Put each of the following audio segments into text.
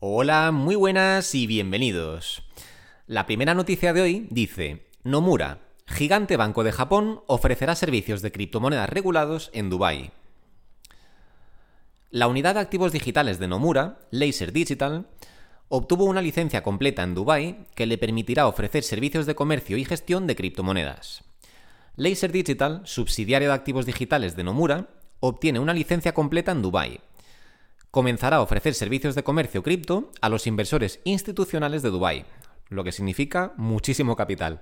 Hola, muy buenas y bienvenidos. La primera noticia de hoy dice, Nomura, gigante banco de Japón, ofrecerá servicios de criptomonedas regulados en Dubái. La unidad de activos digitales de Nomura, Laser Digital, obtuvo una licencia completa en Dubái que le permitirá ofrecer servicios de comercio y gestión de criptomonedas. Laser Digital, subsidiario de activos digitales de Nomura, obtiene una licencia completa en Dubái comenzará a ofrecer servicios de comercio cripto a los inversores institucionales de Dubái, lo que significa muchísimo capital.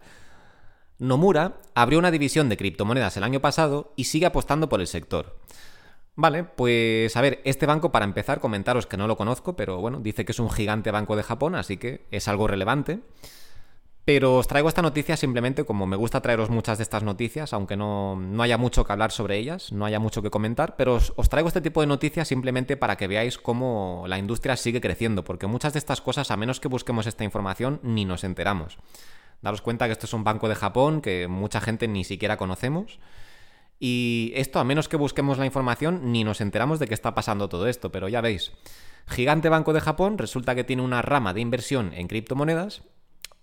Nomura abrió una división de criptomonedas el año pasado y sigue apostando por el sector. Vale, pues a ver, este banco para empezar comentaros que no lo conozco, pero bueno, dice que es un gigante banco de Japón, así que es algo relevante. Pero os traigo esta noticia simplemente como me gusta traeros muchas de estas noticias, aunque no, haya mucho que hablar sobre ellas, no haya mucho que comentar, pero os, os, traigo este tipo de noticias simplemente para que veáis cómo la industria sigue creciendo, porque muchas de estas cosas, a menos que busquemos esta información, ni nos enteramos. Daros cuenta que esto es un banco de Japón que mucha gente ni siquiera conocemos. Y esto, a menos que busquemos la información, ni nos enteramos de que está pasando todo esto, pero ya veis. Gigante Banco de Japón resulta que tiene una rama de inversión en criptomonedas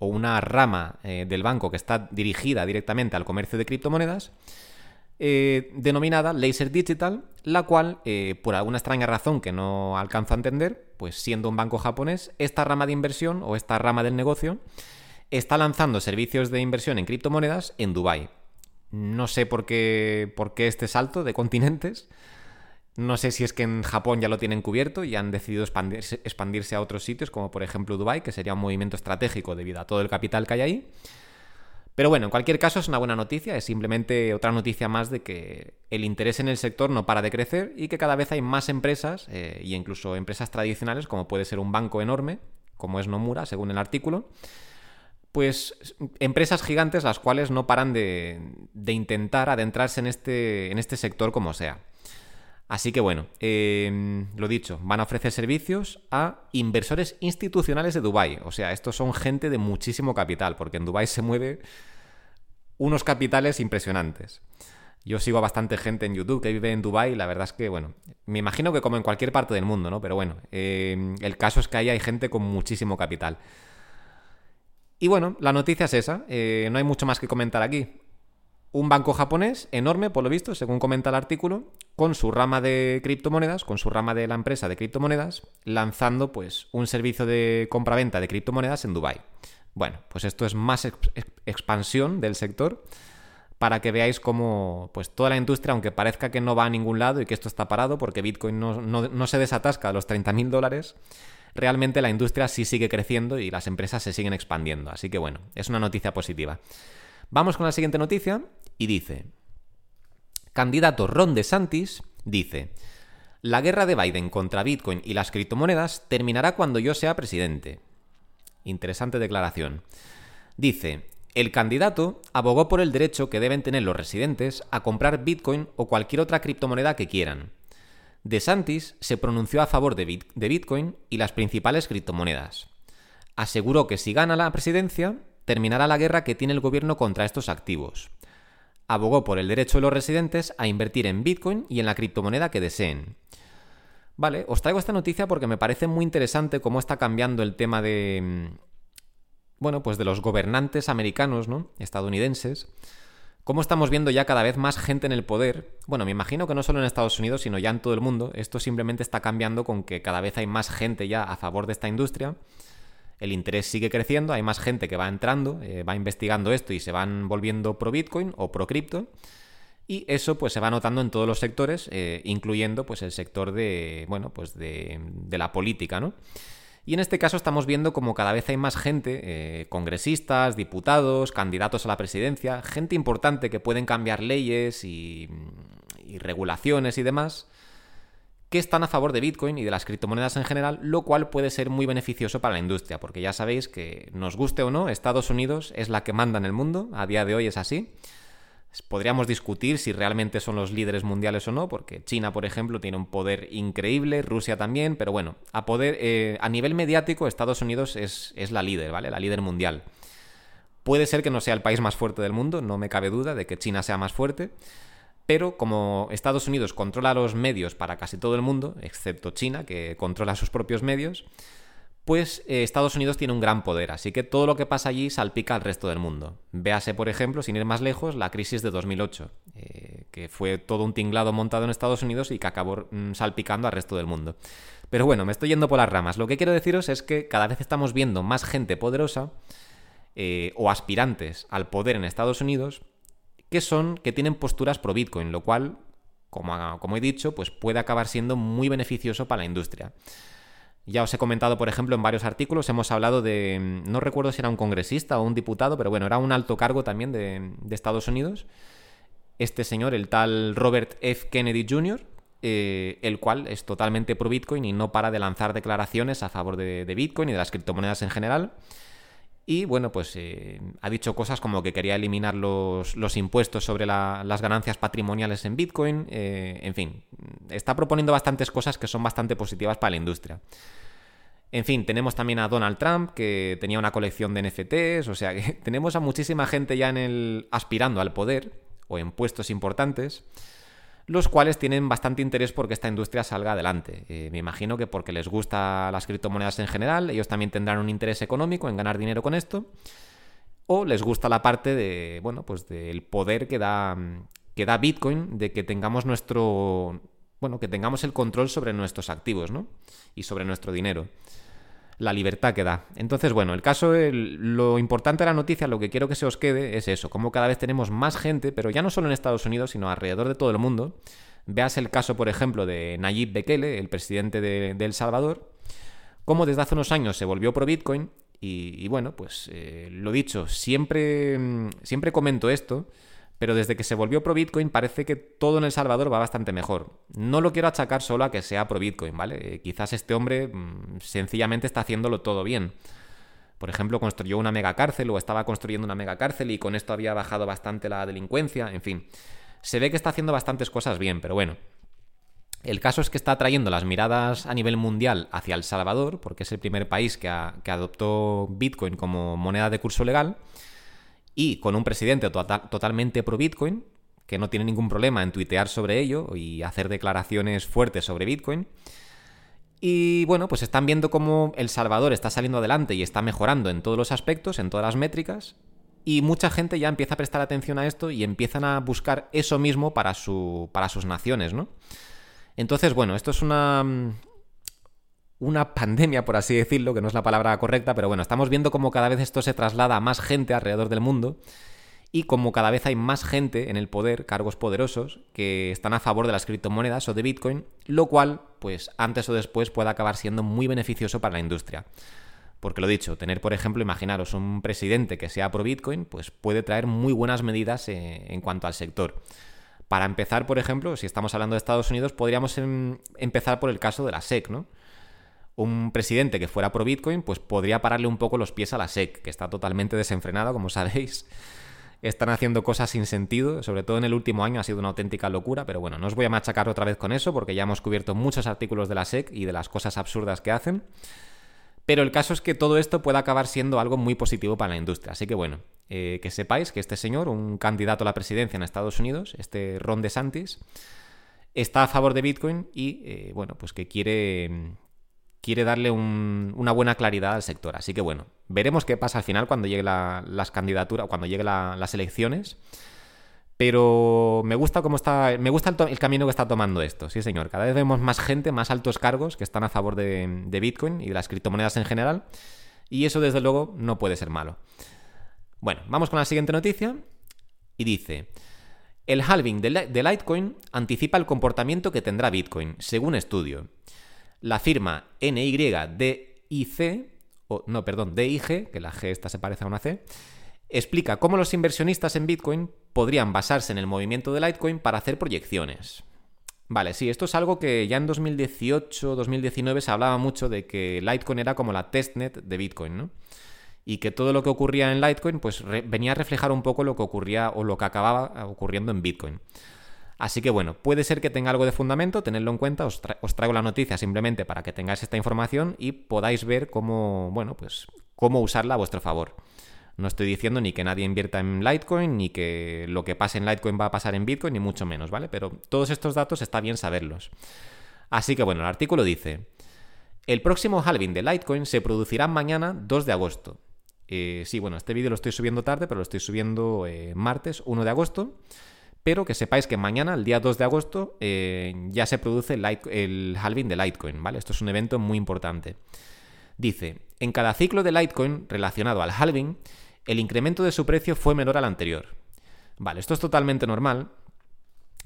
o una rama eh, del banco que está dirigida directamente al comercio de criptomonedas, eh, denominada Laser Digital, la cual, eh, por alguna extraña razón que no alcanzo a entender, pues siendo un banco japonés, esta rama de inversión o esta rama del negocio está lanzando servicios de inversión en criptomonedas en Dubái. No sé por qué, por qué este salto de continentes, no sé si es que en Japón ya lo tienen cubierto y han decidido expandirse, a otros sitios, como por ejemplo Dubai, que sería un movimiento estratégico debido a todo el capital que hay ahí. Pero bueno, en cualquier caso es una buena noticia, es simplemente otra noticia más de que el interés en el sector no para de crecer y que cada vez hay más empresas, e incluso empresas tradicionales, como puede ser un banco enorme, como es Nomura, según el artículo, pues empresas gigantes las cuales no paran de, intentar adentrarse en este, en este sector como sea. Así que bueno, em, lo dicho, van a ofrecer servicios a inversores institucionales de Dubái. O sea, estos son gente de muchísimo capital, porque en Dubái se mueve unos capitales impresionantes. Yo sigo a bastante gente en YouTube que vive en Dubái y la verdad es que, bueno, me imagino que como en cualquier parte del mundo, ¿no? Pero bueno, em, el caso es que ahí hay gente con muchísimo capital. Y bueno, la noticia es esa, eh, no hay mucho más que comentar aquí un banco japonés enorme, por lo visto, según comenta el artículo, con su rama de criptomonedas, con su rama de la empresa de criptomonedas, lanzando pues un servicio de compra-venta de criptomonedas en Dubai. Bueno, pues esto es más expansión del sector para que veáis cómo pues toda la industria, aunque parezca que no va a ningún lado y que esto está parado porque Bitcoin no, no se desatasca a los 30.000 dólares, realmente la industria sí sigue creciendo y las empresas se siguen expandiendo. Así que bueno, es una noticia positiva. Vamos con la siguiente noticia y dice, candidato Ron DeSantis dice, la guerra de Biden contra Bitcoin y las criptomonedas terminará cuando yo sea presidente. Interesante declaración. Dice, el candidato abogó por el derecho que deben tener los residentes a comprar Bitcoin o cualquier otra criptomoneda que quieran. DeSantis se pronunció a favor de, Bitcoin y las principales criptomonedas. Aseguró que si gana la presidencia, terminará la guerra que tiene el gobierno contra estos activos. Abogó por el derecho de los residentes a invertir en Bitcoin y en la criptomoneda que deseen. Vale, os traigo esta noticia porque me parece muy interesante cómo está cambiando el tema de. Mm, bueno, pues de los gobernantes americanos, ¿no? Estadounidenses. Cómo estamos viendo ya cada vez más gente en el poder. Bueno, me imagino que no solo en Estados Unidos, sino ya en todo el mundo. Esto simplemente está cambiando con que cada vez hay más gente ya a favor de esta industria el interés sigue creciendo, hay más gente que va entrando, eh, va investigando esto y se van volviendo pro Bitcoin o pro cripto. Y eso pues se va notando en todos los sectores, eh, incluyendo pues el sector de, bueno, pues de, la política, ¿no? Y en este caso estamos viendo como cada vez hay más gente, eh, congresistas, diputados, candidatos a la presidencia, gente importante que pueden cambiar leyes y regulaciones y demás, que están a favor de Bitcoin y de las criptomonedas en general, lo cual puede ser muy beneficioso para la industria, porque ya sabéis que nos guste o no, Estados Unidos es la que manda en el mundo, a día de hoy es así. Podríamos discutir si realmente son los líderes mundiales o no, porque China, por ejemplo, tiene un poder increíble, Rusia también, pero bueno, a eh, nivel mediático, Estados Unidos es la líder, ¿vale? La líder mundial. Puede ser que no sea el país más fuerte del mundo, no me cabe duda de que China sea más fuerte, pero como Estados Unidos controla los medios para casi todo el mundo, excepto China, que controla sus propios medios, pues eh, Estados Unidos tiene un gran poder, así que todo lo que pasa allí salpica al resto del mundo. Véase, por ejemplo, sin ir más lejos, la crisis de 2008, eh, que fue todo un tinglado montado en Estados Unidos y que acabó mm, salpicando al resto del mundo. Pero bueno, me estoy yendo por las ramas. Lo que quiero deciros es que cada vez estamos viendo más gente poderosa eh, o aspirantes al poder en Estados Unidos que son que tienen posturas pro Bitcoin, lo cual, como, como he dicho, pues puede acabar siendo muy beneficioso para la industria. Ya os he comentado, por ejemplo, en varios artículos, hemos hablado de, no recuerdo si era un congresista o un diputado, pero bueno, era un alto cargo también de, Estados Unidos, este señor, el tal Robert F. Kennedy Jr., eh, el cual es totalmente pro Bitcoin y no para de lanzar declaraciones a favor de, Bitcoin y de las criptomonedas en general. Y bueno, pues eh, ha dicho cosas como que quería eliminar los, impuestos sobre las ganancias patrimoniales en Bitcoin. Eh, en fin, está proponiendo bastantes cosas que son bastante positivas para la industria. En fin, tenemos también a Donald Trump, que tenía una colección de NFTs, o sea que tenemos a muchísima gente ya en el aspirando al poder o en puestos importantes, los cuales tienen bastante interés porque esta industria salga adelante. Eh, me imagino que porque les gusta las criptomonedas en general, ellos también tendrán un interés económico en ganar dinero con esto, o les gusta la parte de, bueno, pues del poder que da que da Bitcoin, de que tengamos nuestro bueno, que tengamos el control sobre nuestros activos, ¿no? Y sobre nuestro dinero. La libertad que da. Entonces, bueno, el caso, lo importante de la noticia, lo que quiero que se os quede es eso, como cada vez tenemos más gente, pero ya no solo en Estados Unidos, sino alrededor de todo el mundo. Veas el caso, por ejemplo, de Nayib Bekele, el presidente de, El Salvador, como desde hace unos años se volvió pro Bitcoin y, bueno, pues eh, lo dicho, siempre, siempre comento esto, pero desde que se volvió pro Bitcoin parece que todo en El Salvador va bastante mejor. No lo quiero achacar solo a que sea pro Bitcoin, ¿vale? Eh, quizás este hombre mm, sencillamente está haciéndolo todo bien. Por ejemplo, construyó una mega cárcel o estaba construyendo una mega cárcel y con esto había bajado bastante la delincuencia, en fin. Se ve que está haciendo bastantes cosas bien, pero bueno. El caso es que está trayendo las miradas a nivel mundial hacia El Salvador, porque es el primer país que, que adoptó Bitcoin como moneda de curso legal y con un presidente tota-, totalmente pro Bitcoin, que no tiene ningún problema en tuitear sobre ello y hacer declaraciones fuertes sobre Bitcoin. Y bueno, pues están viendo cómo El Salvador está saliendo adelante y está mejorando en todos los aspectos, en todas las métricas, y mucha gente ya empieza a prestar atención a esto y empiezan a buscar eso mismo para, su, para sus naciones, ¿no? Entonces, bueno, esto es una, una pandemia, por así decirlo, que no es la palabra correcta, pero bueno, estamos viendo cómo cada vez esto se traslada a más gente alrededor del mundo y como cada vez hay más gente en el poder, cargos poderosos, que están a favor de las criptomonedas o de Bitcoin, lo cual, pues antes o después puede acabar siendo muy beneficioso para la industria. Porque lo dicho, tener, por ejemplo, imaginaros un presidente que sea pro Bitcoin, pues puede traer muy buenas medidas eh, en cuanto al sector. Para empezar, por ejemplo, si estamos hablando de Estados Unidos, podríamos em, empezar por el caso de la SEC, ¿no? Un presidente que fuera pro Bitcoin, pues podría pararle un poco los pies a la SEC, que está totalmente desenfrenada, como sabéis. Están haciendo cosas sin sentido, sobre todo en el último año ha sido una auténtica locura, pero bueno, no os voy a machacar otra vez con eso porque ya hemos cubierto muchos artículos de la SEC y de las cosas absurdas que hacen. Pero el caso es que todo esto puede acabar siendo algo muy positivo para la industria. Así que bueno, eh, que sepáis que este señor, un candidato a la presidencia en Estados Unidos, este Ron DeSantis, está a favor de Bitcoin y eh, bueno, pues que quiere quiere darle una buena claridad al sector. Así que bueno, veremos qué pasa al final cuando llegue las candidaturas, cuando lleguen las elecciones. Pero me gusta cómo está. Me gusta el, camino que está tomando esto, sí, señor. Cada vez vemos más gente, más altos cargos que están a favor de, Bitcoin y de las criptomonedas en general. Y eso, desde luego, no puede ser malo. Bueno, vamos con la siguiente noticia. Y dice. El halving de Litecoin anticipa el comportamiento que tendrá Bitcoin, según estudio. La firma NYDIC, o no, perdón, DIG, que la G esta se parece a una C, explica cómo los inversionistas en Bitcoin podrían basarse en el movimiento de Litecoin para hacer proyecciones. Vale, sí, esto es algo que ya en 2018-2019 se hablaba mucho de que Litecoin era como la testnet de Bitcoin, ¿no? Y que todo lo que ocurría en Litecoin pues venía a reflejar un poco lo que ocurría o lo que acababa ocurriendo en Bitcoin. Así que bueno, puede ser que tenga algo de fundamento, tenedlo en cuenta, os, traigo la noticia simplemente para que tengáis esta información y podáis ver cómo, bueno, pues cómo usarla a vuestro favor. No estoy diciendo ni que nadie invierta en Litecoin, ni que lo que pase en Litecoin va a pasar en Bitcoin, ni mucho menos, ¿vale? Pero todos estos datos está bien saberlos. Así que bueno, el artículo dice, El próximo halving de Litecoin se producirá mañana 2 de agosto. Eh, sí, bueno, este vídeo lo estoy subiendo tarde, pero lo estoy subiendo eh, martes 1 de agosto. Pero que sepáis que mañana, el día 2 de agosto, eh, ya se produce el, halving de Litecoin, ¿vale? Esto es un evento muy importante. Dice, en cada ciclo de Litecoin relacionado al halving, el incremento de su precio fue menor al anterior. Vale, esto es totalmente normal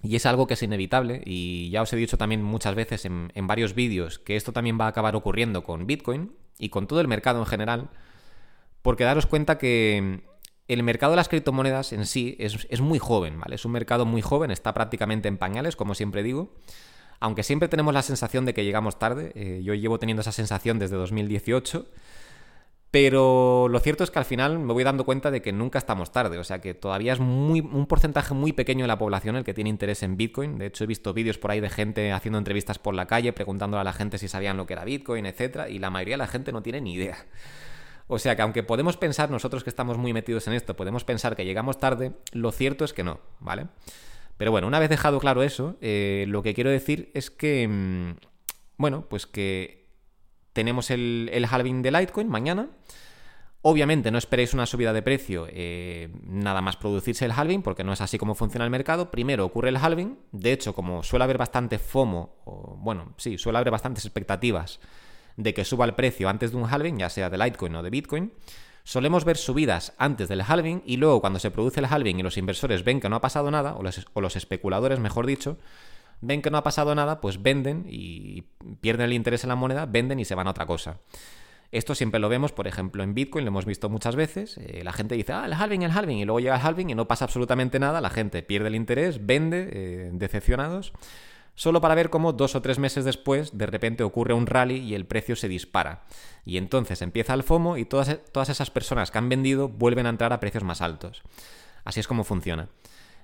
y es algo que es inevitable y ya os he dicho también muchas veces en, varios vídeos que esto también va a acabar ocurriendo con Bitcoin y con todo el mercado en general, porque daros cuenta que el mercado de las criptomonedas en sí es, muy joven, ¿vale? Es un mercado muy joven, está prácticamente en pañales, como siempre digo. Aunque siempre tenemos la sensación de que llegamos tarde, eh, yo llevo teniendo esa sensación desde 2018 pero lo cierto es que al final me voy dando cuenta de que nunca estamos tarde, o sea que todavía es muy, un porcentaje muy pequeño de la población el que tiene interés en Bitcoin. De hecho, he visto vídeos por ahí de gente haciendo entrevistas por la calle, preguntándole a la gente si sabían lo que era Bitcoin, etc. Y la mayoría de la gente no tiene ni idea. O sea que aunque podemos pensar, nosotros que estamos muy metidos en esto, podemos pensar que llegamos tarde, lo cierto es que no, ¿vale? Pero bueno, una vez dejado claro eso, eh, lo que quiero decir es que, mm, bueno, pues que tenemos el, halving de Litecoin mañana. Obviamente no esperéis una subida de precio eh, nada más producirse el halving, porque no es así como funciona el mercado. Primero ocurre el halving, de hecho, como suele haber bastante FOMO, bueno, sí, suele haber bastantes expectativas de que suba el precio antes de un halving, ya sea de Litecoin o de Bitcoin, solemos ver subidas antes del halving y luego cuando se produce el halving y los inversores ven que no ha pasado nada, o o los especuladores, mejor dicho, ven que no ha pasado nada, pues venden y pierden el interés en la moneda, venden y se van a otra cosa. Esto siempre lo vemos, por ejemplo, en Bitcoin, lo hemos visto muchas veces. Eh, la gente dice, ah, el halving, el halving, y luego llega el halving y no pasa absolutamente nada, la gente pierde el interés, vende, eh, decepcionados, solo para ver cómo dos o tres meses después de repente ocurre un rally y el precio se dispara. Y entonces empieza el FOMO y todas, todas esas personas que han vendido vuelven a entrar a precios más altos. Así es como funciona.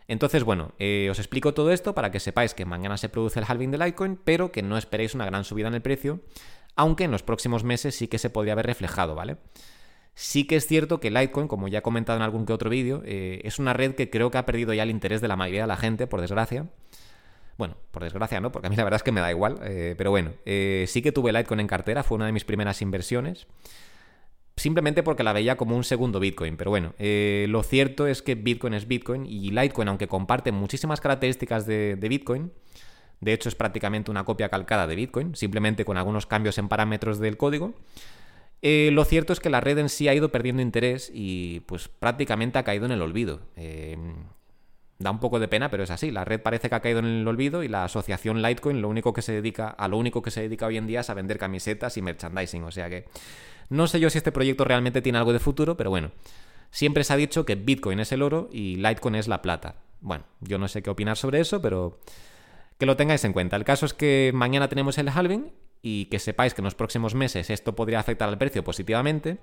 Entonces, bueno, eh, os explico todo esto para que sepáis que mañana se produce el halving de Litecoin, pero que no esperéis una gran subida en el precio, aunque en los próximos meses sí que se podría haber reflejado, ¿vale? Sí que es cierto que Litecoin, como ya he comentado en algún que otro vídeo, eh, es una red que creo que ha perdido ya el interés de la mayoría de la gente, por desgracia. Bueno, por desgracia no, porque a mí la verdad es que me da igual, eh, pero bueno, sí que tuve Litecoin en cartera, fue una de mis primeras inversiones simplemente porque la veía como un segundo Bitcoin. Pero bueno, eh, lo cierto es que Bitcoin es Bitcoin y Litecoin, aunque comparte muchísimas características de, Bitcoin, de hecho es prácticamente una copia calcada de Bitcoin, simplemente con algunos cambios en parámetros del código. Eh, lo cierto es que la red en sí ha ido perdiendo interés y pues prácticamente ha caído en el olvido. Eh, da un poco de pena, pero es así. La red parece que ha caído en el olvido y la asociación Litecoin lo único que se dedica, a lo único que se dedica hoy en día es a vender camisetas y merchandising. O sea que no sé yo si este proyecto realmente tiene algo de futuro, pero bueno. Siempre se ha dicho que Bitcoin es el oro y Litecoin es la plata. Bueno, yo no sé qué opinar sobre eso, pero que lo tengáis en cuenta. El caso es que mañana tenemos el halving y que sepáis que en los próximos meses esto podría afectar al precio positivamente.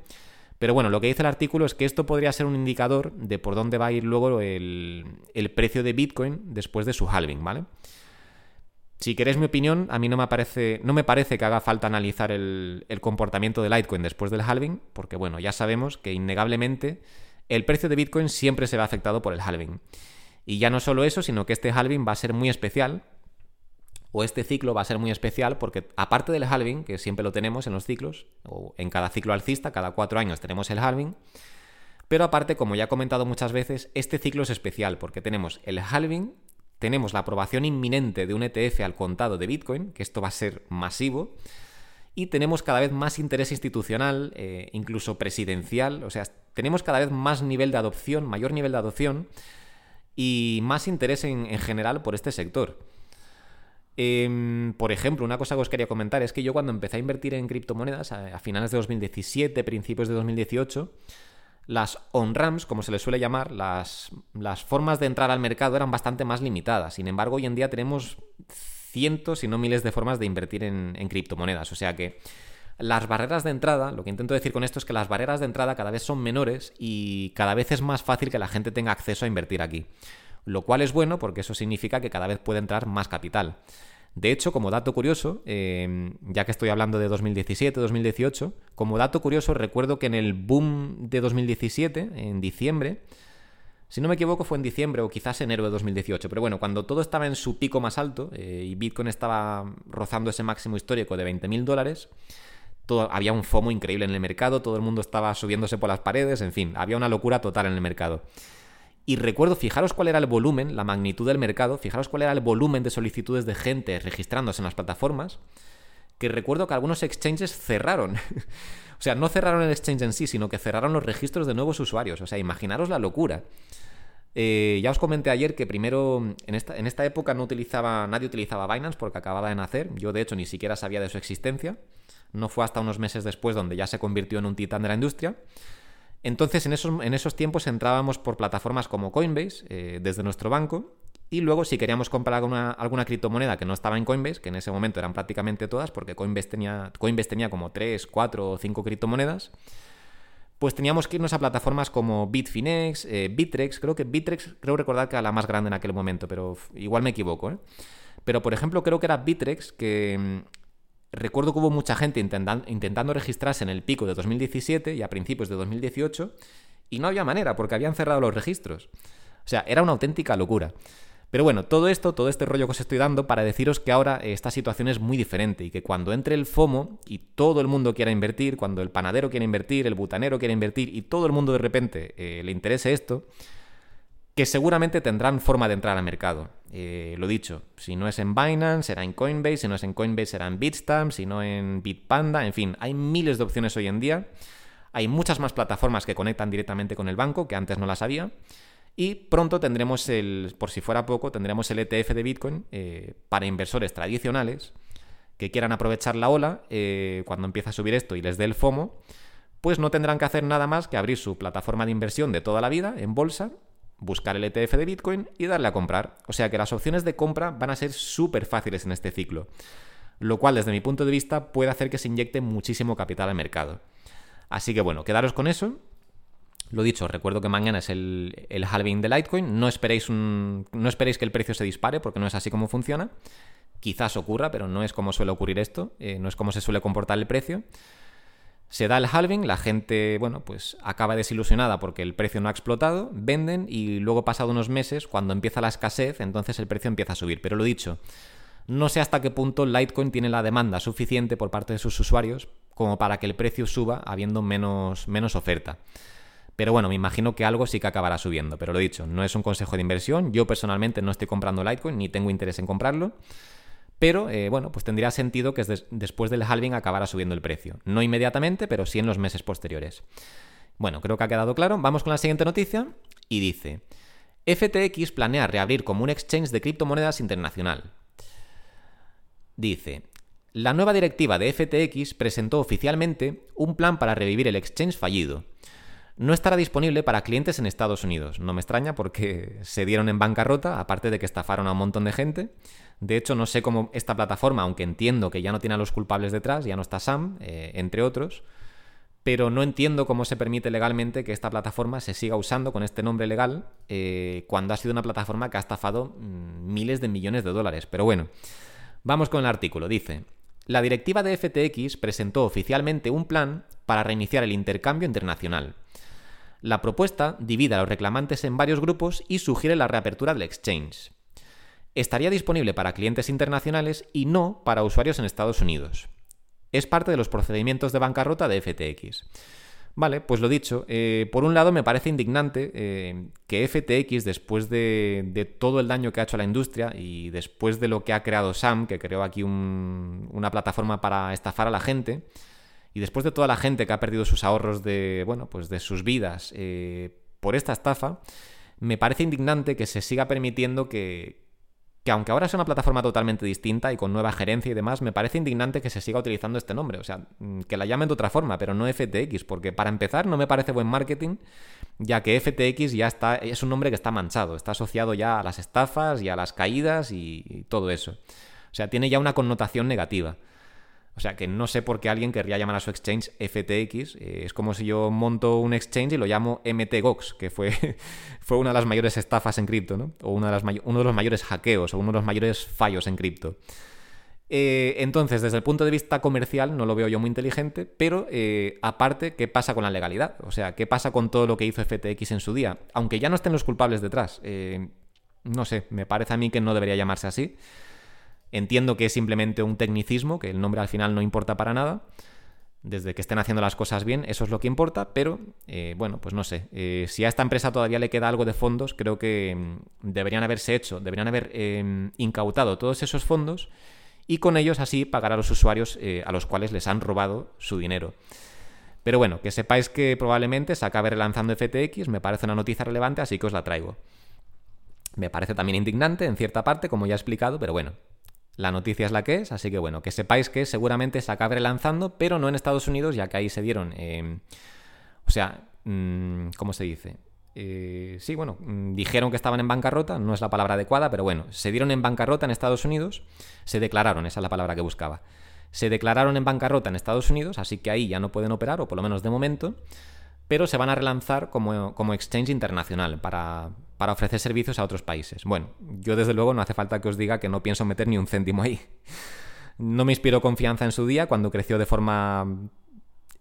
Pero bueno, lo que dice el artículo es que esto podría ser un indicador de por dónde va a ir luego el, el precio de Bitcoin después de su halving, ¿vale? Si queréis mi opinión, a mí no me, parece, no me parece que haga falta analizar el, comportamiento de Litecoin después del halving, porque bueno, ya sabemos que innegablemente el precio de Bitcoin siempre se ve afectado por el halving. Y ya no solo eso, sino que este halving va a ser muy especial, o este ciclo va a ser muy especial, porque aparte del halving, que siempre lo tenemos en los ciclos, o en cada ciclo alcista, cada cuatro años tenemos el halving, pero aparte, como ya he comentado muchas veces, este ciclo es especial, porque tenemos el halving tenemos la aprobación inminente de un ETF al contado de Bitcoin, que esto va a ser masivo, y tenemos cada vez más interés institucional, eh, incluso presidencial, o sea, tenemos cada vez más nivel de adopción, mayor nivel de adopción y más interés en, general por este sector. Em, por ejemplo, una cosa que os quería comentar es que yo cuando empecé a invertir en criptomonedas a, finales de 2017, principios de 2018, las on-ramps, como se les suele llamar, las, formas de entrar al mercado eran bastante más limitadas. Sin embargo, hoy en día tenemos cientos, y no miles de formas de invertir en, criptomonedas. O sea que las barreras de entrada, lo que intento decir con esto es que las barreras de entrada cada vez son menores y cada vez es más fácil que la gente tenga acceso a invertir aquí. Lo cual es bueno porque eso significa que cada vez puede entrar más capital. De hecho, como dato curioso, em, ya que estoy hablando de 2017-2018, como dato curioso recuerdo que en el boom de 2017, en diciembre, Si no me equivoco fue en diciembre o quizás enero de 2018, pero bueno, cuando todo estaba en su pico más alto eh, y Bitcoin estaba rozando ese máximo histórico de 20.000 dólares, había un FOMO increíble en el mercado, todo el mundo estaba subiéndose por las paredes, en fin, había una locura total en el mercado. Y recuerdo, fijaros cuál era el volumen, la magnitud del mercado, fijaros cuál era el volumen de solicitudes de gente registrándose en las plataformas, que recuerdo que algunos exchanges cerraron. o sea, no cerraron el exchange en sí, sino que cerraron los registros de nuevos usuarios. O sea, imaginaros la locura. Eh, ya os comenté ayer que primero, en esta, en esta época no utilizaba, nadie utilizaba Binance porque acababa de nacer. Yo, de hecho, ni siquiera sabía de su existencia. No fue hasta unos meses después donde ya se convirtió en un titán de la industria. Entonces, en esos, en esos tiempos entrábamos por plataformas como Coinbase, eh, desde nuestro banco, y luego si queríamos comprar alguna, alguna, criptomoneda que no estaba en Coinbase, que en ese momento eran prácticamente todas, porque Coinbase tenía, Coinbase tenía como 3, 4 o 5 criptomonedas, pues teníamos que irnos a plataformas como Bitfinex, eh, Bitrex, creo que Bitrex, creo recordar que era la más grande en aquel momento, pero igual me equivoco, ¿eh? Pero por ejemplo creo que era Bitrex, que mm, recuerdo que hubo mucha gente intentando registrarse en el pico de 2017 y a principios de 2018 y no había manera porque habían cerrado los registros. O sea, era una auténtica locura. Pero bueno, todo esto, todo este rollo que os estoy dando para deciros que ahora esta situación es muy diferente y que cuando entre el FOMO y todo el mundo quiera invertir, cuando el panadero quiera invertir, el butanero quiera invertir y todo el mundo de repente eh, le interese esto, que seguramente tendrán forma de entrar al mercado. Eh, lo dicho, si no es en Binance, será en Coinbase, si no es en Coinbase, será en Bitstamp, si no en Bitpanda, en fin, hay miles de opciones hoy en día. Hay muchas más plataformas que conectan directamente con el banco, que antes no las había. Y pronto tendremos el, por si fuera poco, tendremos el ETF de Bitcoin eh, para inversores tradicionales que quieran aprovechar la ola eh, cuando empiece a subir esto y les dé el FOMO, pues no tendrán que hacer nada más que abrir su plataforma de inversión de toda la vida en bolsa buscar el ETF de Bitcoin y darle a comprar. O sea que las opciones de compra van a ser súper fáciles en este ciclo, lo cual desde mi punto de vista puede hacer que se inyecte muchísimo capital al mercado. Así que bueno, quedaros con eso. Lo dicho, recuerdo que mañana es el, el halving de Litecoin. No esperéis, un, no esperéis que el precio se dispare porque no es así como funciona. Quizás ocurra, pero no es como suele ocurrir esto. Eh, no es como se suele comportar el precio. Se da el halving, la gente, bueno, pues acaba desilusionada porque el precio no ha explotado, venden y luego pasado unos meses, cuando empieza la escasez, entonces el precio empieza a subir. Pero lo dicho, no sé hasta qué punto Litecoin tiene la demanda suficiente por parte de sus usuarios como para que el precio suba habiendo menos, menos oferta. Pero bueno, me imagino que algo sí que acabará subiendo. Pero lo dicho, no es un consejo de inversión. Yo personalmente no estoy comprando Litecoin ni tengo interés en comprarlo. Pero eh, bueno, pues tendría sentido que después del halving acabara subiendo el precio. No inmediatamente, pero sí en los meses posteriores. Bueno, creo que ha quedado claro. Vamos con la siguiente noticia y dice, FTX planea reabrir como un exchange de criptomonedas internacional. Dice, la nueva directiva de FTX presentó oficialmente un plan para revivir el exchange fallido. No estará disponible para clientes en Estados Unidos. No me extraña porque se dieron en bancarrota, aparte de que estafaron a un montón de gente. De hecho, no sé cómo esta plataforma, aunque entiendo que ya no tiene a los culpables detrás, ya no está Sam, eh, entre otros, pero no entiendo cómo se permite legalmente que esta plataforma se siga usando con este nombre legal eh, cuando ha sido una plataforma que ha estafado mm, miles de millones de dólares. Pero bueno, vamos con el artículo. Dice, la directiva de FTX presentó oficialmente un plan para reiniciar el intercambio internacional. La propuesta divide a los reclamantes en varios grupos y sugiere la reapertura del exchange estaría disponible para clientes internacionales y no para usuarios en Estados Unidos. Es parte de los procedimientos de bancarrota de FTX. Vale, pues lo dicho, eh, por un lado me parece indignante eh, que FTX, después de, todo el daño que ha hecho a la industria y después de lo que ha creado Sam, que creó aquí una plataforma para estafar a la gente, y después de toda la gente que ha perdido sus ahorros de, bueno, pues de sus vidas eh, por esta estafa, me parece indignante que se siga permitiendo que, que aunque ahora es una plataforma totalmente distinta y con nueva gerencia y demás, me parece indignante que se siga utilizando este nombre. O sea, mm, que la llamen de otra forma, pero no FTX, porque para empezar no me parece buen marketing, ya que FTX ya está, es un nombre que está manchado, está asociado ya a las estafas y a las caídas y todo eso. O sea, tiene ya una connotación negativa. O sea, que no sé por qué alguien querría llamar a su exchange FTX. Eh, es como si yo monto un exchange y lo llamo MTGOX, que fue, fue una de las mayores estafas en cripto, ¿no? O una de las uno de los mayores hackeos o uno de los mayores fallos en cripto. Eh, entonces, desde el punto de vista comercial, no lo veo yo muy inteligente, pero eh, aparte, ¿qué pasa con la legalidad? O sea, ¿qué pasa con todo lo que hizo FTX en su día? Aunque ya no estén los culpables detrás. No sé, me parece a mí que no debería llamarse así. Entiendo que es simplemente un tecnicismo, que el nombre al final no importa para nada. Desde que estén haciendo las cosas bien, eso es lo que importa, pero bueno, pues no sé. si a esta empresa todavía le queda algo de fondos, creo que mm, deberían haberse hecho, deberían haber incautado todos esos fondos y con ellos así pagar a los usuarios eh, a los cuales les han robado su dinero. Pero bueno, que sepáis que probablemente se acabe relanzando FTX, me parece una noticia relevante, así que os la traigo. Me parece también indignante en cierta parte, como ya he explicado, pero bueno, la noticia es la que es, así que bueno, que sepáis que seguramente se acabe relanzando, pero no en Estados Unidos, ya que ahí se dieron... Eh, o sea, mm, ¿cómo se dice? Eh, sí, bueno, mm, dijeron que estaban en bancarrota, no es la palabra adecuada, pero bueno, se dieron en bancarrota en Estados Unidos, se declararon, esa es la palabra que buscaba. Se declararon en bancarrota en Estados Unidos, así que ahí ya no pueden operar, o por lo menos de momento, pero se van a relanzar como, como exchange internacional para, para ofrecer servicios a otros países. Bueno, yo desde luego no hace falta que os diga que no pienso meter ni un céntimo ahí. No me inspiró confianza en su día cuando creció de forma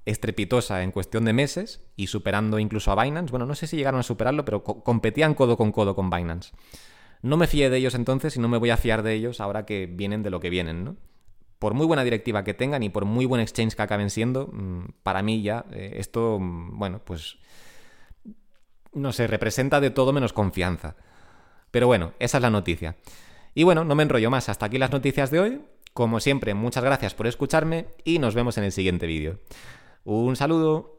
estrepitosa en cuestión de meses y superando incluso a Binance. Bueno, no sé si llegaron a superarlo, pero competían codo con codo con Binance. No me fié de ellos entonces y no me voy a fiar de ellos ahora que vienen de lo que vienen, ¿no? Por muy buena directiva que tengan y por muy buen exchange que acaben siendo, mm, para mí ya eh, esto, mm, bueno, pues no sé, representa de todo menos confianza. Pero bueno, esa es la noticia. Y bueno, no me enrollo más. Hasta aquí las noticias de hoy. Como siempre, muchas gracias por escucharme y nos vemos en el siguiente vídeo. Un saludo.